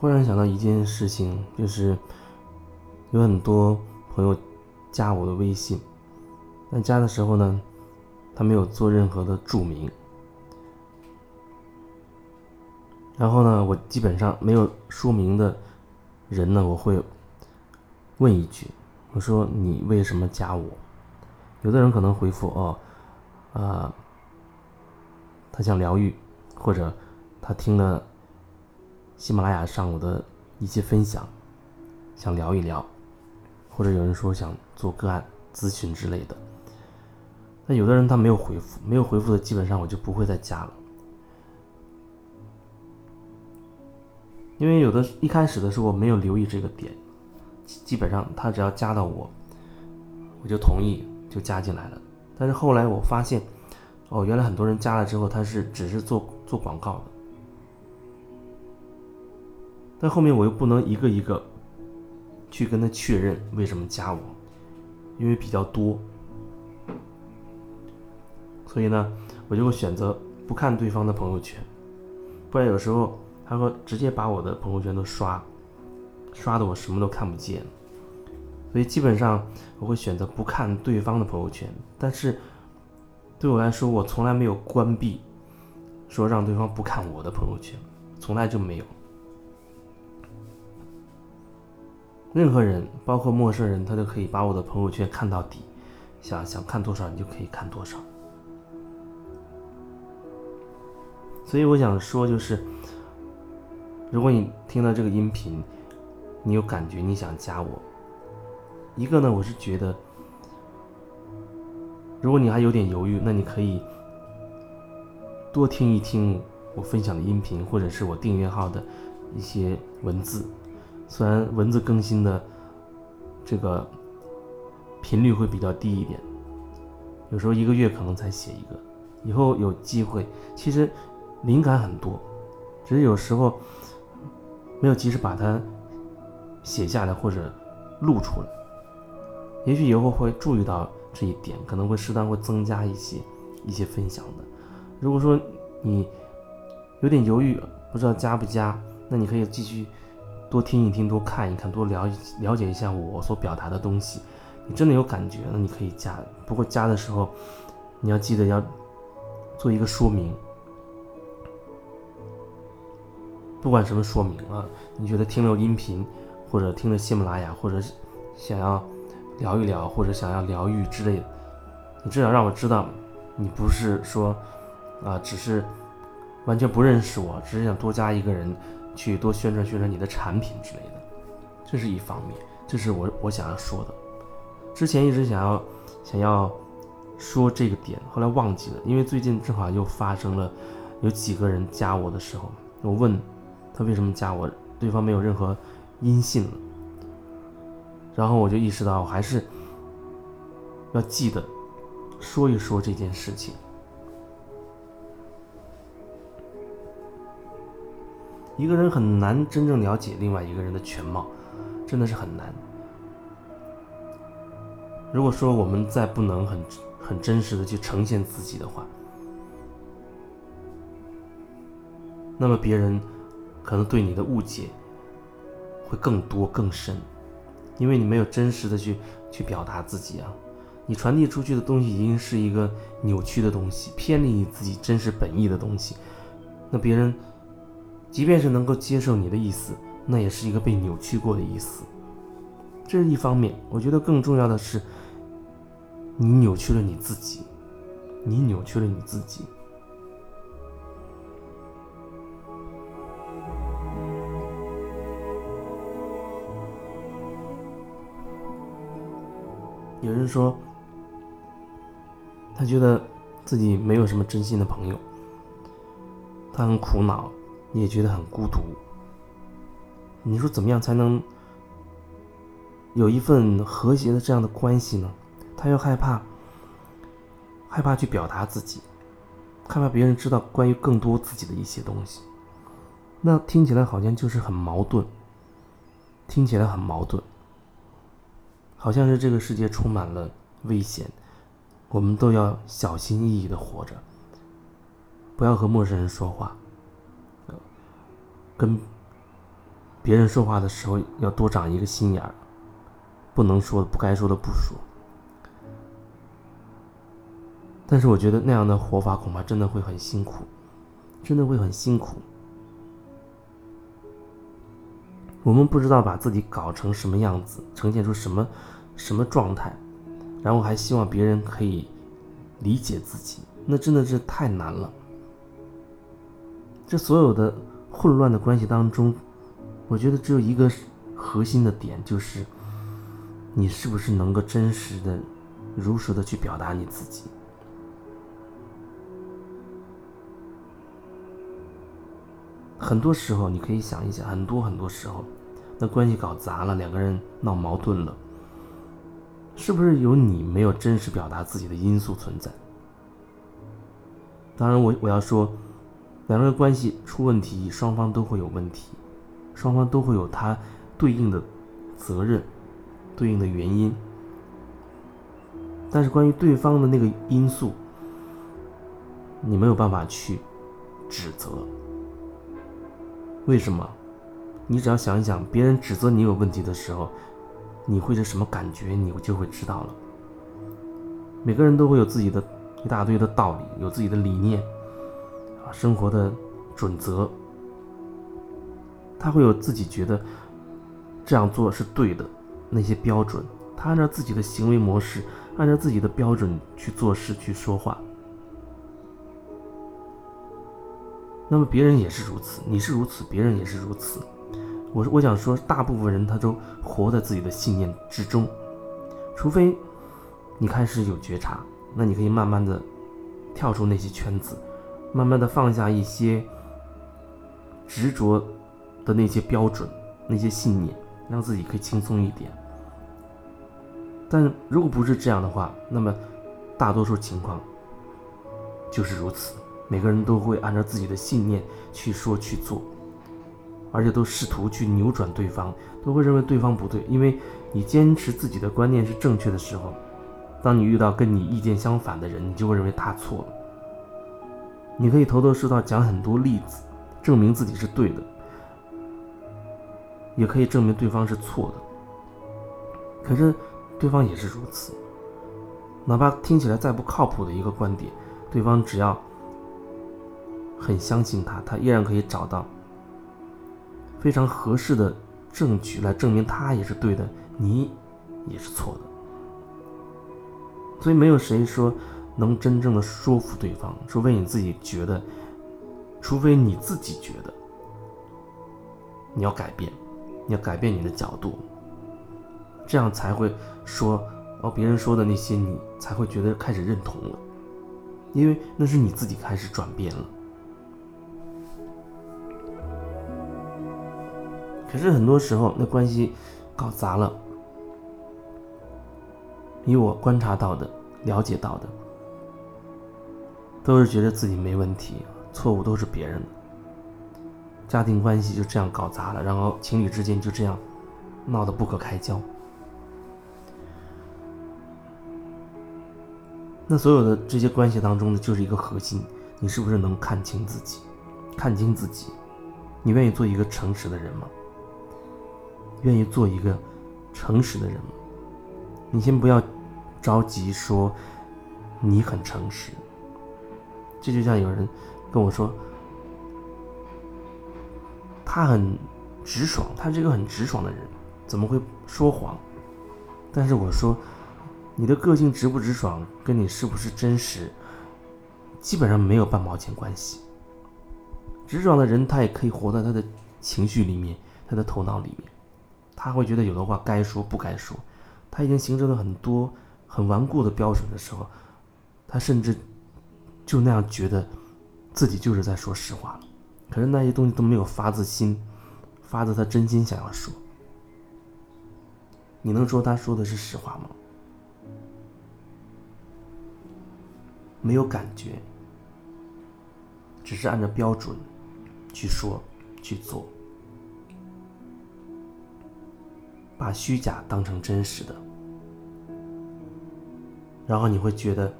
忽然想到一件事情，就是有很多朋友加我的微信，但加的时候呢，他没有做任何的注明。然后呢，我基本上没有说明的人呢，我会问一句：“我说你为什么加我？”有的人可能回复：“哦，啊，他想疗愈，或者他听了喜马拉雅上我的一些分享，想聊一聊，或者有人说想做个案咨询之类的。”那有的人他没有回复，没有回复的基本上我就不会再加了。因为有的一开始的时候我没有留意这个点，基本上他只要加到我，我就同意就加进来了。但是后来我发现，哦，原来很多人加了之后他是只是做做广告的，但后面我又不能一个一个去跟他确认为什么加我，因为比较多，所以呢，我就会选择不看对方的朋友圈，不然有时候。他说：“直接把我的朋友圈都刷，刷的我什么都看不见。所以基本上我会选择不看对方的朋友圈。但是对我来说，我从来没有关闭，说让对方不看我的朋友圈，从来就没有。任何人，包括陌生人，他都可以把我的朋友圈看到底，想想看多少，你就可以看多少。所以我想说，就是。”如果你听到这个音频，你有感觉，你想加我，一个呢，我是觉得，如果你还有点犹豫，那你可以多听一听我分享的音频，或者是我订阅号的一些文字。虽然文字更新的这个频率会比较低一点，有时候一个月可能才写一个。以后有机会，其实灵感很多，只是有时候。没有及时把它写下来或者录出来，也许以后会注意到这一点，可能会适当会增加一些一些分享的。如果说你有点犹豫，不知道加不加，那你可以继续多听一听，多看一看，多了了解一下我所表达的东西。你真的有感觉，那你可以加。不过加的时候，你要记得要做一个说明。不管什么说明啊，你觉得听了音频，或者听了喜马拉雅，或者想要聊一聊，或者想要疗愈之类的，你至少让我知道，你不是说啊，只是完全不认识我，只是想多加一个人去多宣传宣传你的产品之类的，这是一方面，这是我我想要说的。之前一直想要想要说这个点，后来忘记了，因为最近正好又发生了有几个人加我的时候，我问。他为什么加我？对方没有任何音信了。然后我就意识到，我还是要记得说一说这件事情。一个人很难真正了解另外一个人的全貌，真的是很难。如果说我们再不能很很真实的去呈现自己的话，那么别人。可能对你的误解会更多更深，因为你没有真实的去去表达自己啊，你传递出去的东西已经是一个扭曲的东西，偏离你自己真实本意的东西。那别人即便是能够接受你的意思，那也是一个被扭曲过的意思。这是一方面，我觉得更重要的是，你扭曲了你自己，你扭曲了你自己。有人说，他觉得自己没有什么真心的朋友，他很苦恼，也觉得很孤独。你说怎么样才能有一份和谐的这样的关系呢？他又害怕，害怕去表达自己，害怕别人知道关于更多自己的一些东西。那听起来好像就是很矛盾，听起来很矛盾。好像是这个世界充满了危险，我们都要小心翼翼的活着，不要和陌生人说话，跟别人说话的时候要多长一个心眼儿，不能说不该说的不说。但是我觉得那样的活法恐怕真的会很辛苦，真的会很辛苦。我们不知道把自己搞成什么样子，呈现出什么什么状态，然后还希望别人可以理解自己，那真的是太难了。这所有的混乱的关系当中，我觉得只有一个核心的点，就是你是不是能够真实的、如实的去表达你自己。很多时候，你可以想一想，很多很多时候，那关系搞砸了，两个人闹矛盾了，是不是有你没有真实表达自己的因素存在？当然，我我要说，两个人关系出问题，双方都会有问题，双方都会有他对应的责任、对应的原因。但是，关于对方的那个因素，你没有办法去指责。为什么？你只要想一想，别人指责你有问题的时候，你会是什么感觉？你就会知道了。每个人都会有自己的一大堆的道理，有自己的理念，生活的准则。他会有自己觉得这样做是对的那些标准，他按照自己的行为模式，按照自己的标准去做事、去说话。那么别人也是如此，你是如此，别人也是如此。我我想说，大部分人他都活在自己的信念之中，除非你开始有觉察，那你可以慢慢的跳出那些圈子，慢慢的放下一些执着的那些标准、那些信念，让自己可以轻松一点。但如果不是这样的话，那么大多数情况就是如此。每个人都会按照自己的信念去说去做，而且都试图去扭转对方，都会认为对方不对。因为你坚持自己的观念是正确的时候，当你遇到跟你意见相反的人，你就会认为他错了。你可以头头是道讲很多例子，证明自己是对的，也可以证明对方是错的。可是对方也是如此，哪怕听起来再不靠谱的一个观点，对方只要。很相信他，他依然可以找到非常合适的证据来证明他也是对的，你也是错的。所以没有谁说能真正的说服对方，除非你自己觉得，除非你自己觉得你要改变，你要改变你的角度，这样才会说哦，别人说的那些你才会觉得开始认同了，因为那是你自己开始转变了。可是很多时候，那关系搞砸了。以我观察到的、了解到的，都是觉得自己没问题，错误都是别人的。家庭关系就这样搞砸了，然后情侣之间就这样闹得不可开交。那所有的这些关系当中呢，就是一个核心：你是不是能看清自己？看清自己，你愿意做一个诚实的人吗？愿意做一个诚实的人吗？你先不要着急说你很诚实。这就像有人跟我说，他很直爽，他是一个很直爽的人，怎么会说谎？但是我说，你的个性直不直爽，跟你是不是真实，基本上没有半毛钱关系。直爽的人，他也可以活在他的情绪里面，他的头脑里面。他会觉得有的话该说不该说，他已经形成了很多很顽固的标准的时候，他甚至就那样觉得自己就是在说实话了。可是那些东西都没有发自心，发自他真心想要说。你能说他说的是实话吗？没有感觉，只是按照标准去说去做。把虚假当成真实的，然后你会觉得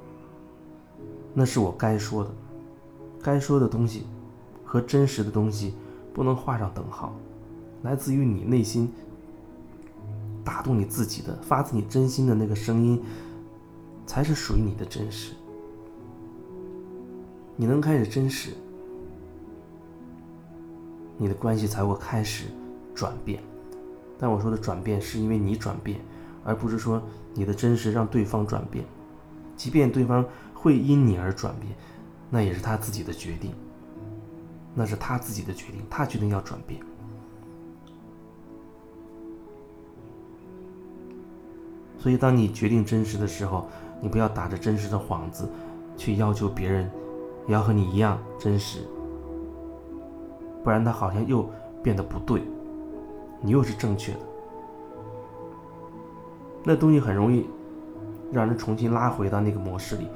那是我该说的，该说的东西和真实的东西不能画上等号，来自于你内心打动你自己的、发自你真心的那个声音，才是属于你的真实。你能开始真实，你的关系才会开始转变。但我说的转变，是因为你转变，而不是说你的真实让对方转变。即便对方会因你而转变，那也是他自己的决定。那是他自己的决定，他决定要转变。所以，当你决定真实的时候，你不要打着真实的幌子，去要求别人也要和你一样真实，不然他好像又变得不对，你又是正确的。那东西很容易让人重新拉回到那个模式里，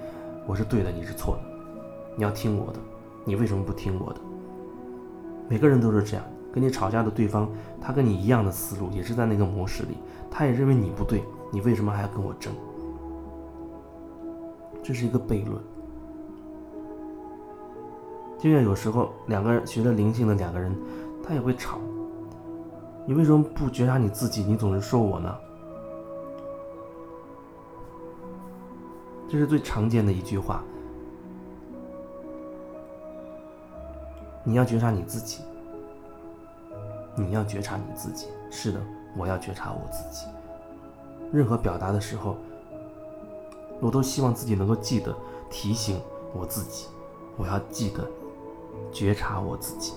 我是对的，你是错的，你要听我的，你为什么不听我的？每个人都是这样，跟你吵架的对方，他跟你一样的思路，也是在那个模式里，他也认为你不对，你为什么还要跟我争？这是一个悖论。就像有时候两个人学了灵性的两个人，他也会吵。你为什么不觉察你自己？你总是说我呢？这是最常见的一句话。你要觉察你自己，你要觉察你自己。是的，我要觉察我自己。任何表达的时候，我都希望自己能够记得提醒我自己，我要记得觉察我自己。